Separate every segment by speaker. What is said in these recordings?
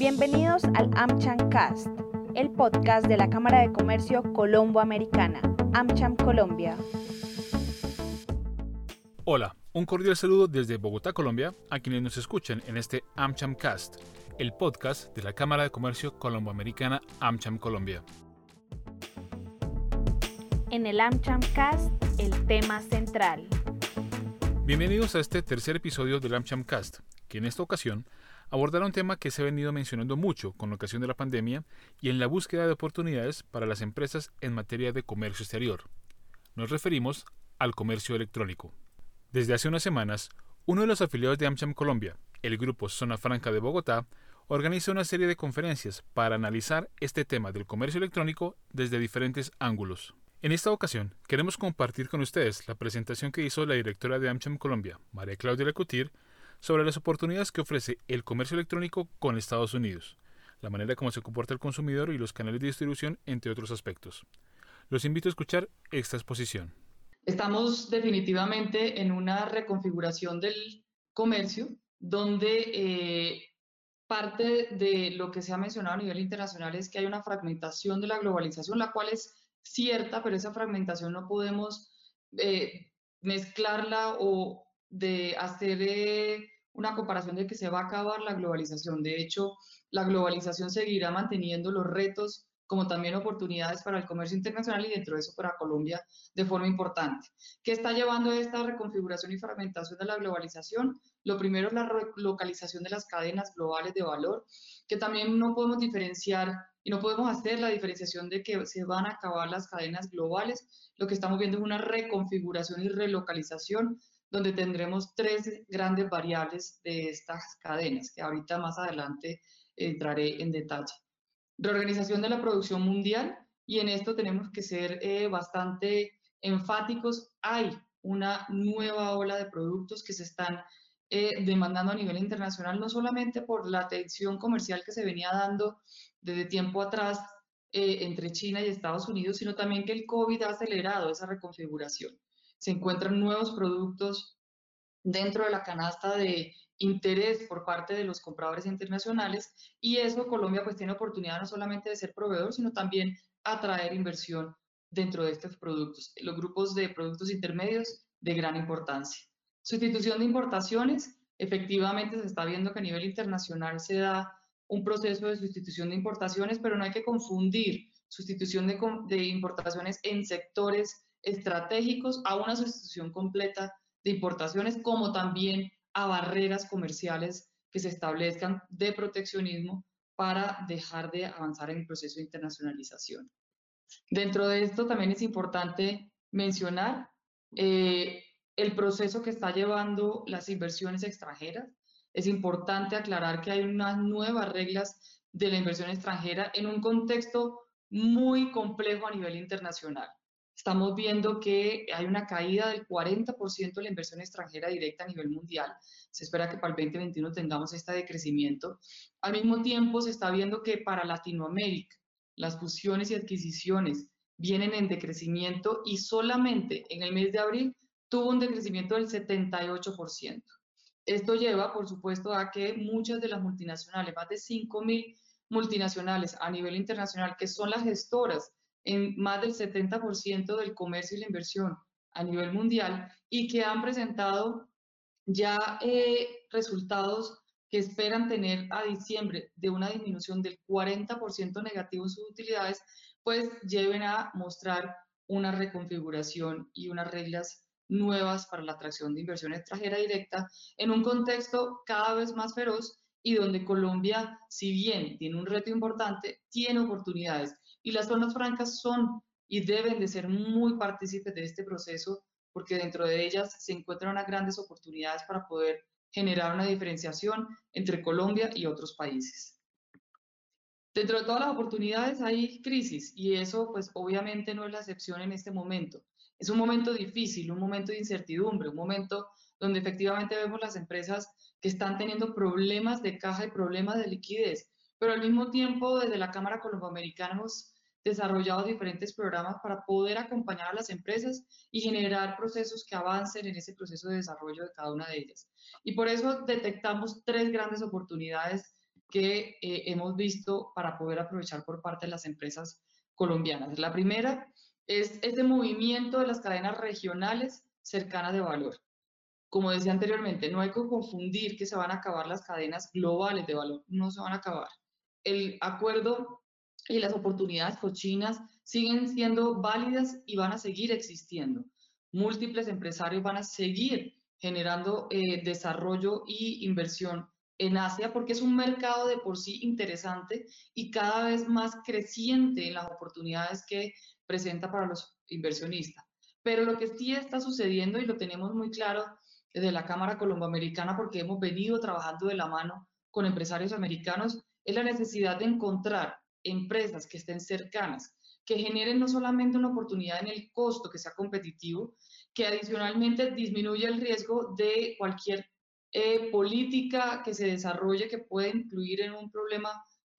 Speaker 1: Bienvenidos al AmCham Cast, el podcast de la Cámara de Comercio Colombo-Americana, AmCham Colombia.
Speaker 2: Hola, un cordial saludo desde Bogotá, Colombia, a quienes nos escuchan en este AmCham Cast, el podcast de la Cámara de Comercio Colombo-Americana, AmCham Colombia.
Speaker 1: En el AmCham Cast, el tema central.
Speaker 2: Bienvenidos a este tercer episodio del AmCham Cast, que en esta ocasión abordará un tema que se ha venido mencionando mucho con ocasión de la pandemia y en la búsqueda de oportunidades para las empresas en materia de comercio exterior. Nos referimos al comercio electrónico. Desde hace unas semanas, uno de los afiliados de AmCham Colombia, el grupo Zona Franca de Bogotá, organiza una serie de conferencias para analizar este tema del comercio electrónico desde diferentes ángulos. En esta ocasión, queremos compartir con ustedes la presentación que hizo la directora de AmCham Colombia, María Claudia Lecutir, sobre las oportunidades que ofrece el comercio electrónico con Estados Unidos, la manera como se comporta el consumidor y los canales de distribución, entre otros aspectos. Los invito a escuchar esta exposición.
Speaker 3: Estamos definitivamente en una reconfiguración del comercio donde eh, parte de lo que se ha mencionado a nivel internacional es que hay una fragmentación de la globalización, la cual es cierta, pero esa fragmentación no podemos eh, mezclarla o de hacer eh, una comparación de que se va a acabar la globalización. De hecho, la globalización seguirá manteniendo los retos como también oportunidades para el comercio internacional y dentro de eso para Colombia de forma importante. ¿Qué está llevando a esta reconfiguración y fragmentación de la globalización? Lo primero es la localización de las cadenas globales de valor, que también no podemos diferenciar y no podemos hacer la diferenciación de que se van a acabar las cadenas globales. Lo que estamos viendo es una reconfiguración y relocalización donde tendremos tres grandes variables de estas cadenas, que ahorita más adelante entraré en detalle. Reorganización de la producción mundial, y en esto tenemos que ser eh, bastante enfáticos. Hay una nueva ola de productos que se están eh, demandando a nivel internacional, no solamente por la tensión comercial que se venía dando desde tiempo atrás eh, entre China y Estados Unidos, sino también que el COVID ha acelerado esa reconfiguración se encuentran nuevos productos dentro de la canasta de interés por parte de los compradores internacionales y eso Colombia pues tiene oportunidad no solamente de ser proveedor, sino también atraer inversión dentro de estos productos. Los grupos de productos intermedios de gran importancia. Sustitución de importaciones, efectivamente se está viendo que a nivel internacional se da un proceso de sustitución de importaciones, pero no hay que confundir sustitución de, de importaciones en sectores estratégicos a una sustitución completa de importaciones, como también a barreras comerciales que se establezcan de proteccionismo para dejar de avanzar en el proceso de internacionalización. Dentro de esto también es importante mencionar eh, el proceso que está llevando las inversiones extranjeras. Es importante aclarar que hay unas nuevas reglas de la inversión extranjera en un contexto muy complejo a nivel internacional. Estamos viendo que hay una caída del 40% de la inversión extranjera directa a nivel mundial. Se espera que para el 2021 tengamos este decrecimiento. Al mismo tiempo, se está viendo que para Latinoamérica las fusiones y adquisiciones vienen en decrecimiento y solamente en el mes de abril tuvo un decrecimiento del 78%. Esto lleva, por supuesto, a que muchas de las multinacionales, más de 5.000 multinacionales a nivel internacional, que son las gestoras en más del 70% del comercio y la inversión a nivel mundial y que han presentado ya eh, resultados que esperan tener a diciembre de una disminución del 40% negativo en sus utilidades, pues lleven a mostrar una reconfiguración y unas reglas nuevas para la atracción de inversión extranjera directa en un contexto cada vez más feroz y donde Colombia, si bien tiene un reto importante, tiene oportunidades y las zonas francas son y deben de ser muy partícipes de este proceso porque dentro de ellas se encuentran unas grandes oportunidades para poder generar una diferenciación entre Colombia y otros países. Dentro de todas las oportunidades hay crisis y eso pues obviamente no es la excepción en este momento. Es un momento difícil, un momento de incertidumbre, un momento donde efectivamente vemos las empresas que están teniendo problemas de caja y problemas de liquidez pero al mismo tiempo desde la Cámara Colomboamericana hemos desarrollado diferentes programas para poder acompañar a las empresas y generar procesos que avancen en ese proceso de desarrollo de cada una de ellas. Y por eso detectamos tres grandes oportunidades que eh, hemos visto para poder aprovechar por parte de las empresas colombianas. La primera es este movimiento de las cadenas regionales cercanas de valor. Como decía anteriormente, no hay que confundir que se van a acabar las cadenas globales de valor, no se van a acabar. El acuerdo y las oportunidades cochinas siguen siendo válidas y van a seguir existiendo. Múltiples empresarios van a seguir generando eh, desarrollo y inversión en Asia porque es un mercado de por sí interesante y cada vez más creciente en las oportunidades que presenta para los inversionistas. Pero lo que sí está sucediendo y lo tenemos muy claro desde la Cámara Colomboamericana porque hemos venido trabajando de la mano con empresarios americanos es la necesidad de encontrar empresas que estén cercanas, que generen no solamente una oportunidad en el costo, que sea competitivo, que adicionalmente disminuya el riesgo de cualquier eh, política que se desarrolle que pueda incluir en un problema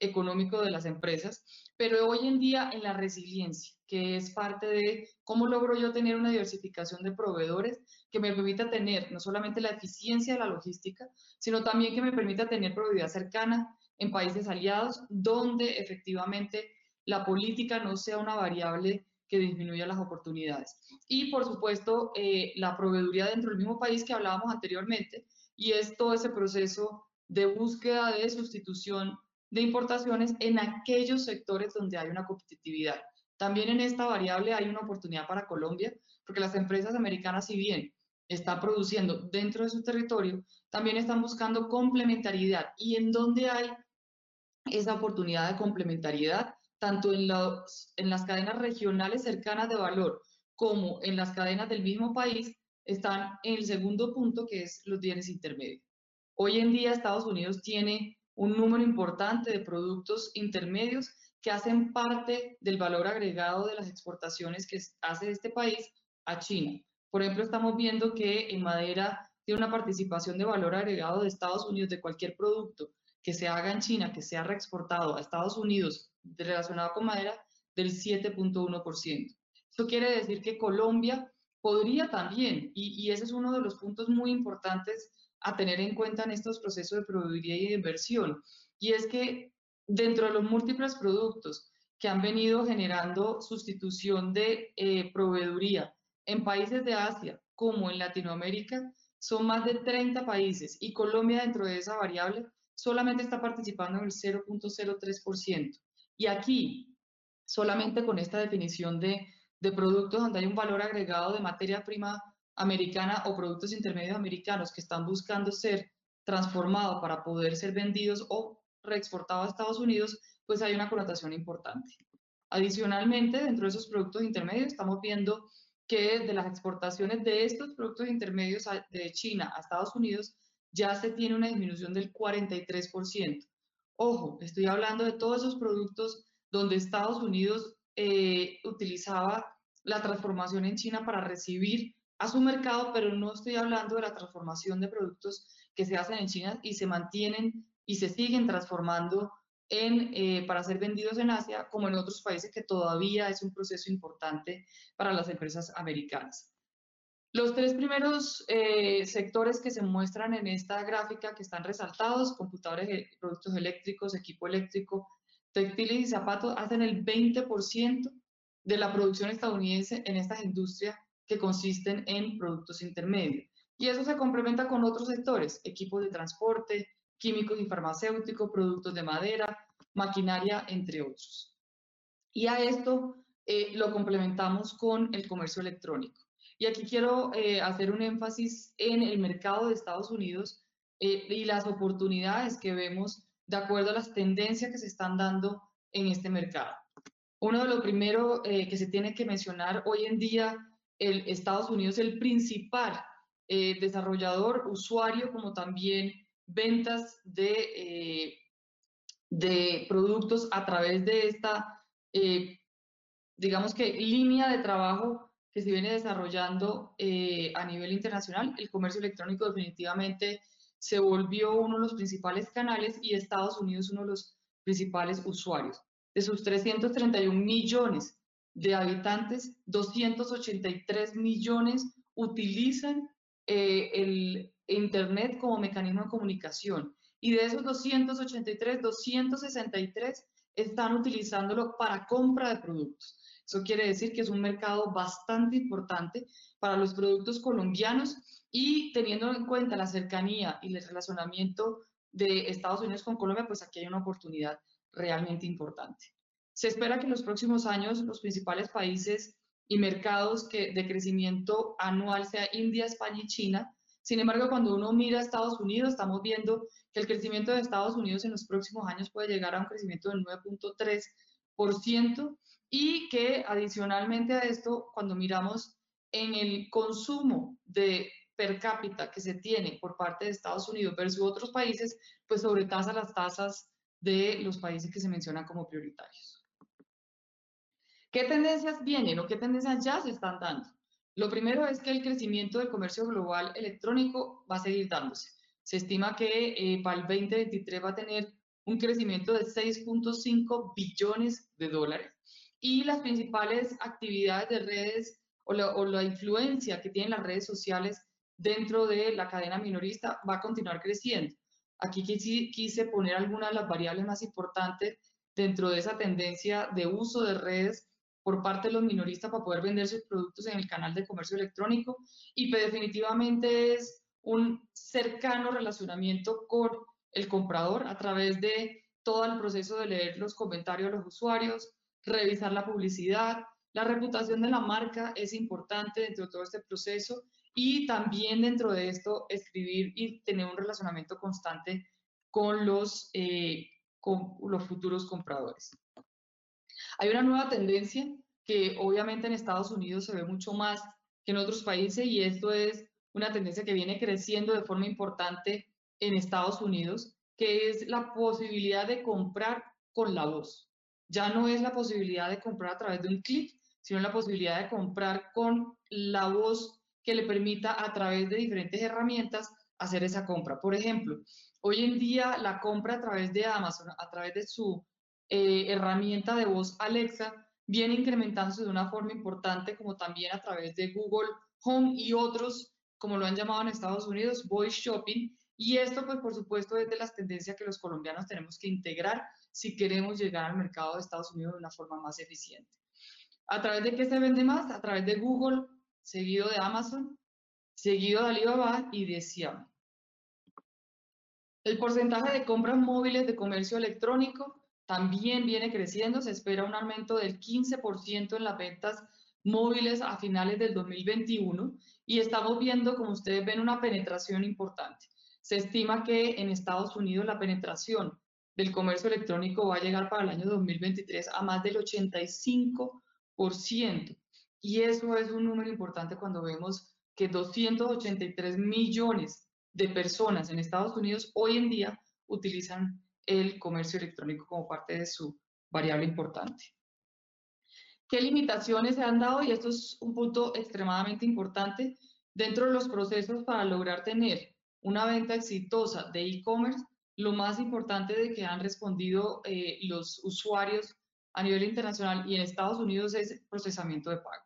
Speaker 3: económico de las empresas, pero hoy en día en la resiliencia, que es parte de cómo logro yo tener una diversificación de proveedores que me permita tener no solamente la eficiencia de la logística, sino también que me permita tener proveeduría cercana en países aliados, donde efectivamente la política no sea una variable que disminuya las oportunidades. Y por supuesto, eh, la proveeduría dentro del mismo país que hablábamos anteriormente, y es todo ese proceso de búsqueda de sustitución de importaciones en aquellos sectores donde hay una competitividad. También en esta variable hay una oportunidad para Colombia, porque las empresas americanas, si bien están produciendo dentro de su territorio, también están buscando complementariedad. Y en donde hay esa oportunidad de complementariedad, tanto en, las cadenas regionales cercanas de valor como en las cadenas del mismo país, están en el segundo punto, que es los bienes intermedios. Hoy en día Estados Unidos tiene un número importante de productos intermedios que hacen parte del valor agregado de las exportaciones que hace este país a China. Por ejemplo, estamos viendo que en madera tiene una participación de valor agregado de Estados Unidos de cualquier producto que se haga en China, que sea reexportado a Estados Unidos relacionado con madera, del 7.1%. Eso quiere decir que Colombia podría también, y, y, ese es uno de los puntos muy importantes a tener en cuenta en estos procesos de proveeduría y de inversión, y es que dentro de los múltiples productos que han venido generando sustitución de eh, proveeduría en países de Asia como en Latinoamérica, son más de 30 países y Colombia dentro de esa variable solamente está participando en el 0.03%. Y aquí, solamente con esta definición de productos donde hay un valor agregado de materia prima americana o productos intermedios americanos que están buscando ser transformados para poder ser vendidos o reexportados a Estados Unidos, pues hay una connotación importante. Adicionalmente, dentro de esos productos intermedios, estamos viendo que de las exportaciones de estos productos intermedios de China a Estados Unidos ya se tiene una disminución del 43%. Ojo, estoy hablando de todos esos productos donde Estados Unidos eh, utilizaba la transformación en China para recibir a su mercado, pero no estoy hablando de la transformación de productos que se hacen en China y se mantienen y se siguen transformando en, eh, para ser vendidos en Asia, como en otros países que todavía es un proceso importante para las empresas americanas. Los tres primeros eh, sectores que se muestran en esta gráfica que están resaltados, computadores, productos eléctricos, equipo eléctrico, textiles y zapatos, hacen el 20% de la producción estadounidense en estas industrias que consisten en productos intermedios. Y eso se complementa con otros sectores, equipos de transporte, químicos y farmacéuticos, productos de madera, maquinaria, entre otros. Y a esto eh, lo complementamos con el comercio electrónico. Y aquí quiero eh, hacer un énfasis en el mercado de Estados Unidos eh, y las oportunidades que vemos de acuerdo a las tendencias que se están dando en este mercado. Uno de los primeros eh, que se tiene que mencionar hoy en día, el Estados Unidos es el principal eh, desarrollador, usuario, como también ventas de, eh, de productos a través de esta, digamos que, línea de trabajo que se viene desarrollando a nivel internacional. El comercio electrónico definitivamente se volvió uno de los principales canales y Estados Unidos uno de los principales usuarios de sus 331 millones de habitantes, 283 millones utilizan eh, el Internet como mecanismo de comunicación y de esos 283, 263 están utilizándolo para compra de productos. Eso quiere decir que es un mercado bastante importante para los productos colombianos y teniendo en cuenta la cercanía y el relacionamiento de Estados Unidos con Colombia, pues aquí hay una oportunidad realmente importante. Se espera que en los próximos años los principales países y mercados que, de crecimiento anual sea India, España y China. Sin embargo, cuando uno mira a Estados Unidos, estamos viendo que el crecimiento de Estados Unidos en los próximos años puede llegar a un crecimiento del 9.3% y que adicionalmente a esto, cuando miramos en el consumo de per cápita que se tiene por parte de Estados Unidos versus otros países, pues sobrepasa las tasas de los países que se mencionan como prioritarios. ¿Qué tendencias vienen o qué tendencias ya se están dando? Lo primero es que el crecimiento del comercio global electrónico va a seguir dándose. Se estima que eh, para el 2023 va a tener un crecimiento de 6.5 billones de dólares y las principales actividades de redes o la, o la, influencia que tienen las redes sociales dentro de la cadena minorista va a continuar creciendo. Aquí quise poner algunas de las variables más importantes dentro de esa tendencia de uso de redes por parte de los minoristas para poder vender sus productos en el canal de comercio electrónico y pues, definitivamente es un cercano relacionamiento con el comprador a través de todo el proceso de leer los comentarios de los usuarios, revisar la publicidad, la reputación de la marca es importante dentro de todo este proceso y también dentro de esto escribir y tener un relacionamiento constante con los, eh, con los futuros compradores. Hay una nueva tendencia que obviamente en Estados Unidos se ve mucho más que en otros países y esto es una tendencia que viene creciendo de forma importante en Estados Unidos, que es la posibilidad de comprar con la voz. Ya no es la posibilidad de comprar a través de un clic, sino la posibilidad de comprar con la voz que le permita a través de diferentes herramientas hacer esa compra. Por ejemplo, hoy en día la compra a través de Amazon, a través de su eh, herramienta de voz Alexa, viene incrementándose de una forma importante, como también a través de Google Home y otros, como lo han llamado en Estados Unidos, Voice Shopping. Y esto, pues, por supuesto, es de las tendencias que los colombianos tenemos que integrar si queremos llegar al mercado de Estados Unidos de una forma más eficiente. ¿A través de qué se vende más? A través de Google, seguido de Amazon, seguido de Alibaba y de Xiaomi. El porcentaje de compras móviles de comercio electrónico también viene creciendo. Se espera un aumento del 15% en las ventas móviles a finales del 2021 y estamos viendo, como ustedes ven, una penetración importante. Se estima que en Estados Unidos la penetración del comercio electrónico va a llegar para el año 2023 a más del 85%. Y eso es un número importante cuando vemos que 283 millones de personas en Estados Unidos hoy en día utilizan el comercio electrónico como parte de su variable importante. ¿Qué limitaciones se han dado? Y esto es un punto extremadamente importante dentro de los procesos para lograr tener una venta exitosa de e-commerce. Lo más importante de que han respondido eh, los usuarios a nivel internacional y en Estados Unidos es procesamiento de pago.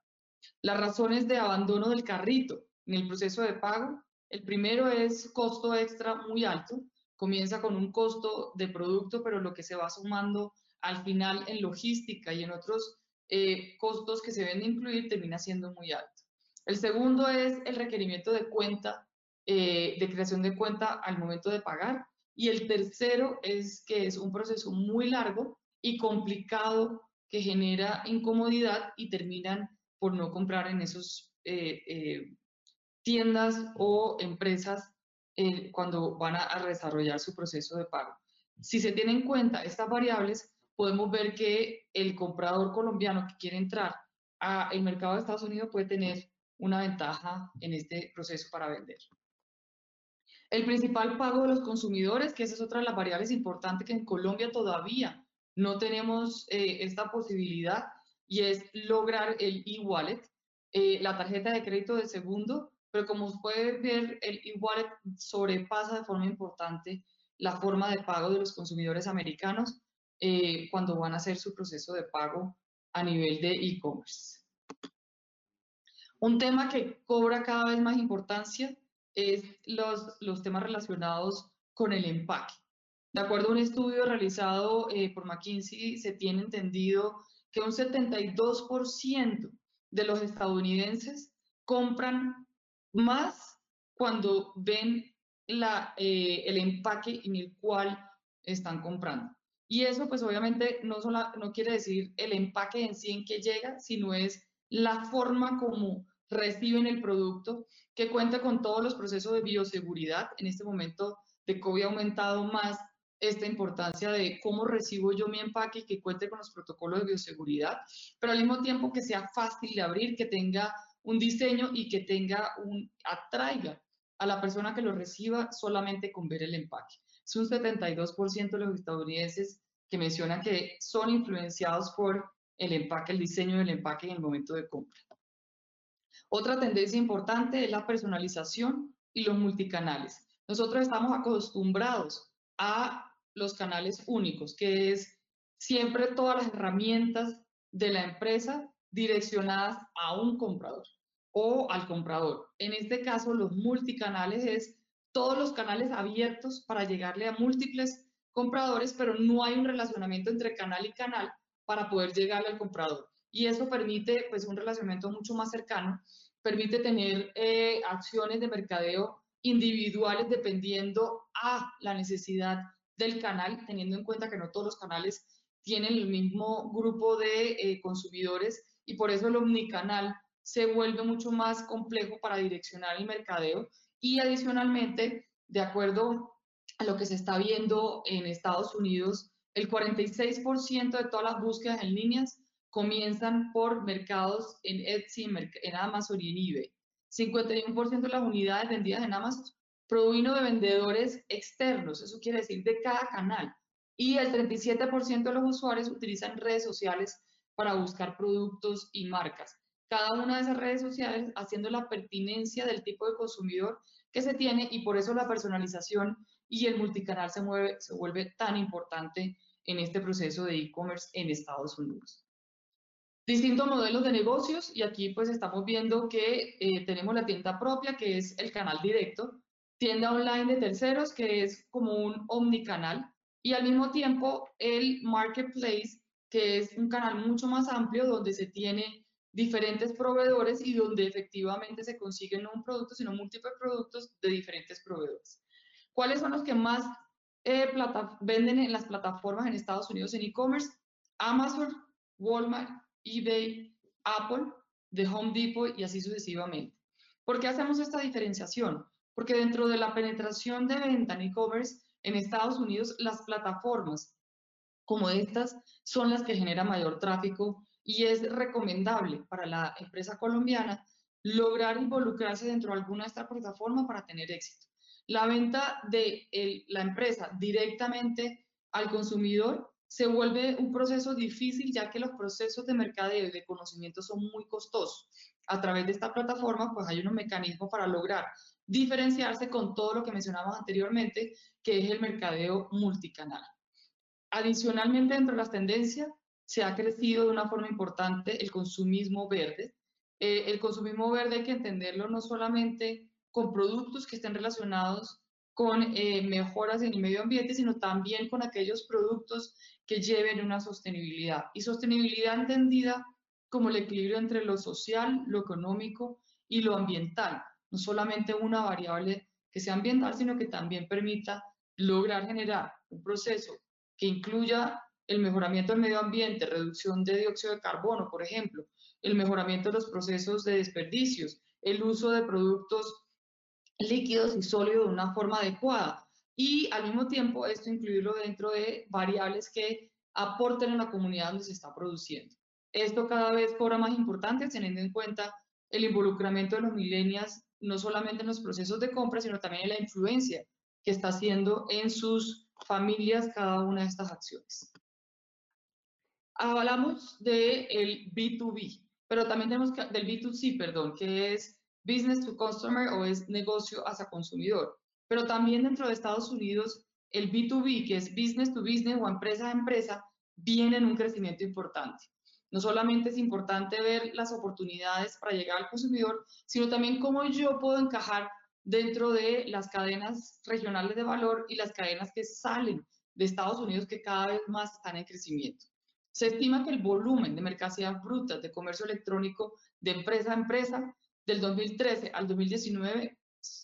Speaker 3: Las razones de abandono del carrito en el proceso de pago, el primero es costo extra muy alto, comienza con un costo de producto, pero lo que se va sumando al final en logística y en otros eh, costos que se deben de incluir termina siendo muy alto. El segundo es el requerimiento de cuenta, eh, de creación de cuenta al momento de pagar. Y el tercero es que es un proceso muy largo y complicado que genera incomodidad y terminan por no comprar en esos eh, tiendas o empresas eh, cuando van a, desarrollar su proceso de pago. Si se tienen en cuenta estas variables, podemos ver que el comprador colombiano que quiere entrar al mercado de Estados Unidos puede tener una ventaja en este proceso para vender. El principal pago de los consumidores, que esa es otra de las variables importantes que en Colombia todavía no tenemos eh, esta posibilidad y es lograr el e-wallet, eh, la tarjeta de crédito de segundo pero como puede ver, el e-wallet sobrepasa de forma importante la forma de pago de los consumidores americanos eh, cuando van a hacer su proceso de pago a nivel de e-commerce. Un tema que cobra cada vez más importancia es los, los temas relacionados con el empaque. De acuerdo a un estudio realizado eh, por McKinsey, se tiene entendido que un 72% de los estadounidenses compran más cuando ven la, eh, el empaque en el cual están comprando. Y eso pues obviamente no, solo, no quiere decir el empaque en sí en que llega, sino es la forma como reciben el producto, que cuenta con todos los procesos de bioseguridad. En este momento de COVID ha aumentado más esta importancia de cómo recibo yo mi empaque y que cuente con los protocolos de bioseguridad, pero al mismo tiempo que sea fácil de abrir, que tenga un diseño y que tenga un, atraiga a la persona que lo reciba solamente con ver el empaque. Es un 72% de los estadounidenses que mencionan que son influenciados por el empaque, el diseño del empaque en el momento de compra. Otra tendencia importante es la personalización y los multicanales. Nosotros estamos acostumbrados a los canales únicos, que es siempre todas las herramientas de la empresa direccionadas a un comprador o al comprador. En este caso, los multicanales es todos los canales abiertos para llegarle a múltiples compradores, pero no hay un relacionamiento entre canal y canal para poder llegarle al comprador. Y eso permite pues un relacionamiento mucho más cercano, permite tener eh, acciones de mercadeo individuales dependiendo a la necesidad del canal, teniendo en cuenta que no todos los canales tienen el mismo grupo de eh, consumidores y por eso el omnicanal se vuelve mucho más complejo para direccionar el mercadeo. Y adicionalmente, de acuerdo a lo que se está viendo en Estados Unidos, el 46% de todas las búsquedas en líneas comienzan por mercados en Etsy, en Amazon y en eBay. 51% de las unidades vendidas en Amazon provino de vendedores externos, eso quiere decir de cada canal. Y el 37% de los usuarios utilizan redes sociales para buscar productos y marcas cada una de esas redes sociales haciendo la pertinencia del tipo de consumidor que se tiene y por eso la personalización y el multicanal se, mueve, se vuelve tan importante en este proceso de e-commerce en Estados Unidos. Distintos modelos de negocios y aquí pues estamos viendo que eh, tenemos la tienda propia que es el canal directo, tienda online de terceros que es como un omnicanal y al mismo tiempo el marketplace que es un canal mucho más amplio donde se tiene diferentes proveedores y donde efectivamente se consiguen no un producto, sino múltiples productos de diferentes proveedores. ¿Cuáles son los que más eh, venden en las plataformas en Estados Unidos en e-commerce? Amazon, Walmart, eBay, Apple, The Home Depot y así sucesivamente. ¿Por qué hacemos esta diferenciación? Porque dentro de la penetración de venta en e-commerce en Estados Unidos, las plataformas como estas son las que generan mayor tráfico y es recomendable para la empresa colombiana lograr involucrarse dentro de alguna de estas plataformas para tener éxito. La venta de la empresa directamente al consumidor se vuelve un proceso difícil ya que los procesos de mercadeo y de conocimiento son muy costosos. A través de esta plataforma pues hay unos mecanismos para lograr diferenciarse con todo lo que mencionamos anteriormente, que es el mercadeo multicanal. Adicionalmente, dentro de las tendencias, se ha crecido de una forma importante el consumismo verde. Eh, el consumismo verde hay que entenderlo no solamente con productos que estén relacionados con eh, mejoras en el medio ambiente, sino también con aquellos productos que lleven una sostenibilidad. Y sostenibilidad entendida como el equilibrio entre lo social, lo económico y lo ambiental. No solamente una variable que sea ambiental, sino que también permita lograr generar un proceso que incluya el mejoramiento del medio ambiente, reducción de dióxido de carbono, por ejemplo, el mejoramiento de los procesos de desperdicios, el uso de productos líquidos y sólidos de una forma adecuada y al mismo tiempo esto incluirlo dentro de variables que aporten a la comunidad donde se está produciendo. Esto cada vez cobra más importancia teniendo en cuenta el involucramiento de los millennials no solamente en los procesos de compra, sino también en la influencia que está haciendo en sus familias cada una de estas acciones hablamos del B2B, pero también tenemos del B2C, perdón, que es Business to Customer o es negocio hacia consumidor. Pero también dentro de Estados Unidos, el B2B, que es Business to Business o empresa a empresa, viene en un crecimiento importante. No solamente es importante ver las oportunidades para llegar al consumidor, sino también cómo yo puedo encajar dentro de las cadenas regionales de valor y las cadenas que salen de Estados Unidos que cada vez más están en crecimiento. Se estima que el volumen de mercancías brutas de comercio electrónico de empresa a empresa del 2013 al 2019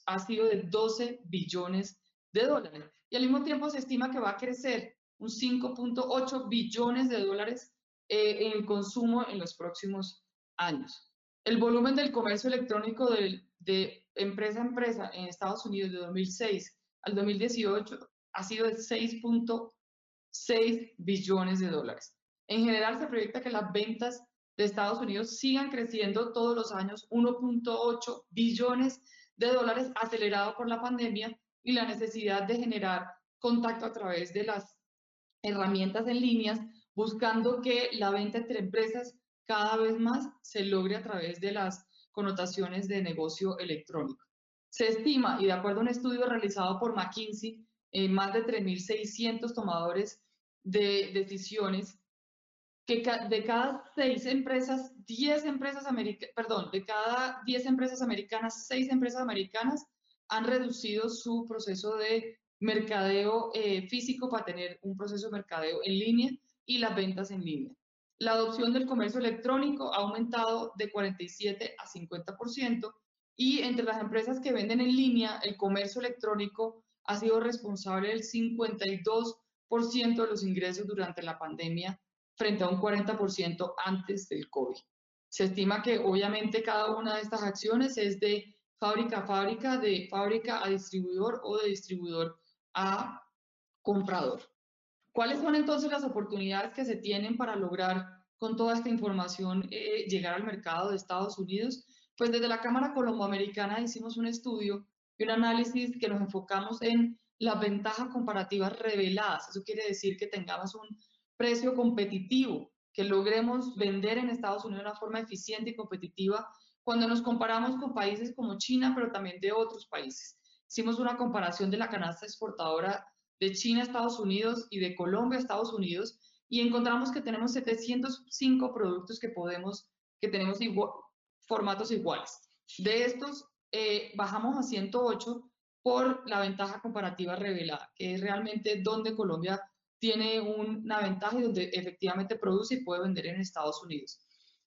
Speaker 3: ha sido de 12 billones de dólares. Y al mismo tiempo se estima que va a crecer un 5.8 billones de dólares eh, en el consumo en los próximos años. El volumen del comercio electrónico de, de empresa a empresa en Estados Unidos de 2006 al 2018 ha sido de 6.6 billones de dólares. En general, se proyecta que las ventas de Estados Unidos sigan creciendo todos los años 1.8 billones de dólares, acelerado por la pandemia y la necesidad de generar contacto a través de las herramientas en líneas, buscando que la venta entre empresas cada vez más se logre a través de las connotaciones de negocio electrónico. Se estima, y de acuerdo a un estudio realizado por McKinsey, en más de 3.600 tomadores de decisiones, de cada seis empresas, 10 empresas americanas, perdón, de cada 10 empresas americanas, 6 empresas americanas han reducido su proceso de mercadeo eh, físico para tener un proceso de mercadeo en línea y las ventas en línea. La adopción del comercio electrónico ha aumentado de 47 a 50% y entre las empresas que venden en línea, el comercio electrónico ha sido responsable del 52% de los ingresos durante la pandemia frente a un 40% antes del COVID. Se estima que obviamente cada una de estas acciones es de fábrica a fábrica, de fábrica a distribuidor o de distribuidor a comprador. ¿Cuáles son entonces las oportunidades que se tienen para lograr con toda esta información eh, llegar al mercado de Estados Unidos? Pues desde la Cámara Colomboamericana hicimos un estudio y un análisis que nos enfocamos en las ventajas comparativas reveladas. Eso quiere decir que tengamos un precio competitivo, que logremos vender en Estados Unidos de una forma eficiente y competitiva cuando nos comparamos con países como China, pero también de otros países. Hicimos una comparación de la canasta exportadora de China a Estados Unidos y de Colombia a Estados Unidos y encontramos que tenemos 705 productos que podemos, que tenemos formatos iguales. De estos, eh, bajamos a 108 por la ventaja comparativa revelada, que es realmente donde Colombia tiene una ventaja y donde efectivamente produce y puede vender en Estados Unidos.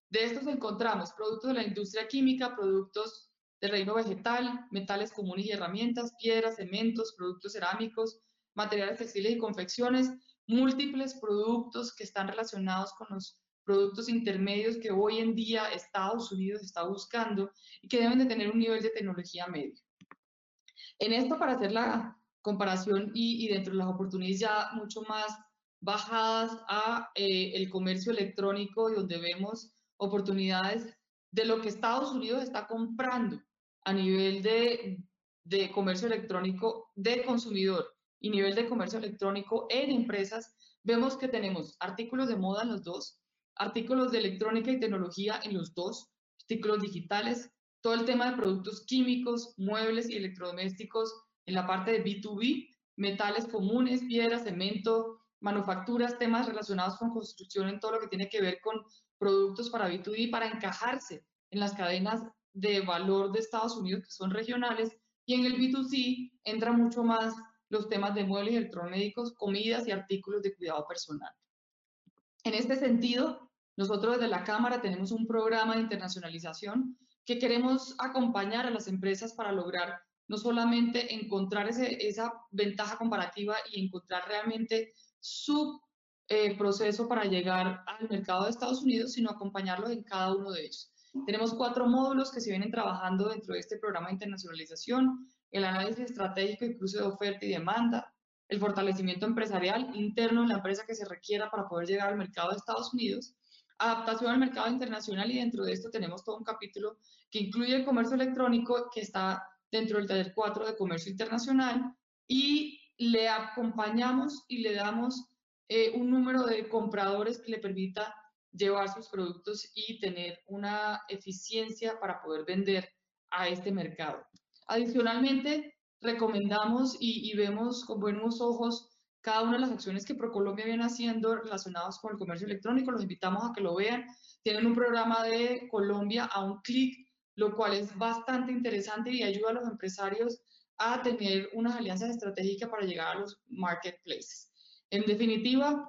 Speaker 3: De estos encontramos productos de la industria química, productos del reino vegetal, metales comunes y herramientas, piedras, cementos, productos cerámicos, materiales textiles y confecciones, múltiples productos que están relacionados con los productos intermedios que hoy en día Estados Unidos está buscando y que deben de tener un nivel de tecnología medio. En esto, para hacer la comparación y, dentro de las oportunidades ya mucho más bajadas a eh, el comercio electrónico y donde vemos oportunidades de lo que Estados Unidos está comprando a nivel de, de comercio electrónico de consumidor y nivel de comercio electrónico en empresas, vemos que tenemos artículos de moda en los dos, artículos de electrónica y tecnología en los dos, artículos digitales, todo el tema de productos químicos, muebles y electrodomésticos en la parte de B2B, metales comunes, piedras, cemento, manufacturas, temas relacionados con construcción en todo lo que tiene que ver con productos para B2B, para encajarse en las cadenas de valor de Estados Unidos que son regionales y en el B2C entra mucho más los temas de muebles electromédicos, comidas y artículos de cuidado personal. En este sentido, nosotros desde la Cámara tenemos un programa de internacionalización que queremos acompañar a las empresas para lograr no solamente encontrar esa ventaja comparativa y encontrar realmente su eh, proceso para llegar al mercado de Estados Unidos, sino acompañarlos en cada uno de ellos. Tenemos cuatro módulos que se vienen trabajando dentro de este programa de internacionalización, el análisis estratégico y cruce de oferta y demanda, el fortalecimiento empresarial interno en la empresa que se requiera para poder llegar al mercado de Estados Unidos, adaptación al mercado internacional y dentro de esto tenemos todo un capítulo que incluye el comercio electrónico que está dentro del taller 4 de comercio internacional y le acompañamos y le damos eh, un número de compradores que le permita llevar sus productos y tener una eficiencia para poder vender a este mercado. Adicionalmente, recomendamos y, vemos con buenos ojos cada una de las acciones que ProColombia viene haciendo relacionadas con el comercio electrónico. Los invitamos a que lo vean. Tienen un programa de Colombia a un clic, lo cual es bastante interesante y ayuda a los empresarios a tener unas alianzas estratégicas para llegar a los marketplaces. En definitiva,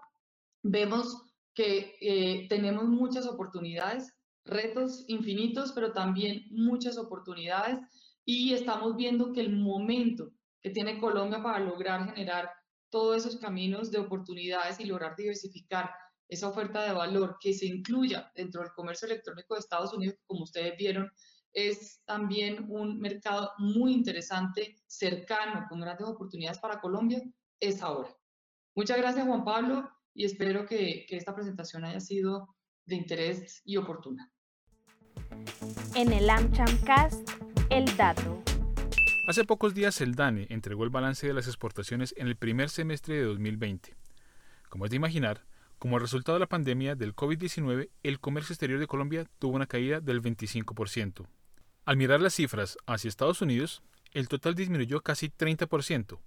Speaker 3: vemos que eh, tenemos muchas oportunidades, retos infinitos, pero también muchas oportunidades y estamos viendo que el momento que tiene Colombia para lograr generar todos esos caminos de oportunidades y lograr diversificar esa oferta de valor que se incluya dentro del comercio electrónico de Estados Unidos, como ustedes vieron, es también un mercado muy interesante, cercano, con grandes oportunidades para Colombia, es ahora. Muchas gracias, Juan Pablo, y espero que, que esta presentación haya sido de interés y oportuna.
Speaker 1: En el AmChamcast, el dato.
Speaker 2: Hace pocos días el DANE entregó el balance de las exportaciones en el primer semestre de 2020. Como es de imaginar, como resultado de la pandemia del COVID-19, el comercio exterior de Colombia tuvo una caída del 25%. Al mirar las cifras hacia Estados Unidos, el total disminuyó casi 30%,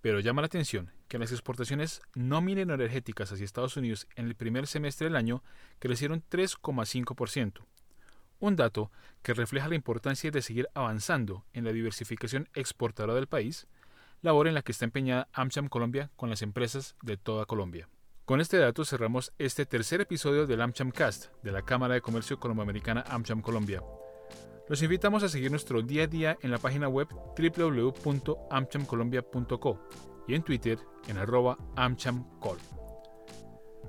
Speaker 2: pero llama la atención que las exportaciones no minero-energéticas hacia Estados Unidos en el primer semestre del año crecieron 3,5%, un dato que refleja la importancia de seguir avanzando en la diversificación exportadora del país, labor en la que está empeñada AmCham Colombia con las empresas de toda Colombia. Con este dato cerramos este tercer episodio del AmCham Cast de la Cámara de Comercio Colomboamericana AmCham Colombia. Los invitamos a seguir nuestro día a día en la página web www.amchamcolombia.co y en Twitter en arroba amchamcol.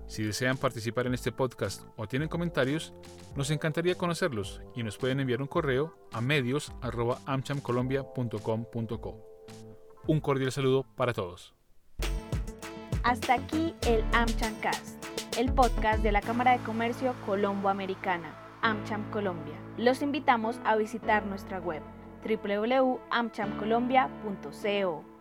Speaker 2: Si desean participar en este podcast o tienen comentarios, nos encantaría conocerlos y nos pueden enviar un correo a medios.amchamcolombia.com.co. Un cordial saludo para todos.
Speaker 1: Hasta aquí el AmChamcast, el podcast de la Cámara de Comercio Colombo Americana. AmCham Colombia. Los invitamos a visitar nuestra web www.amchamcolombia.co.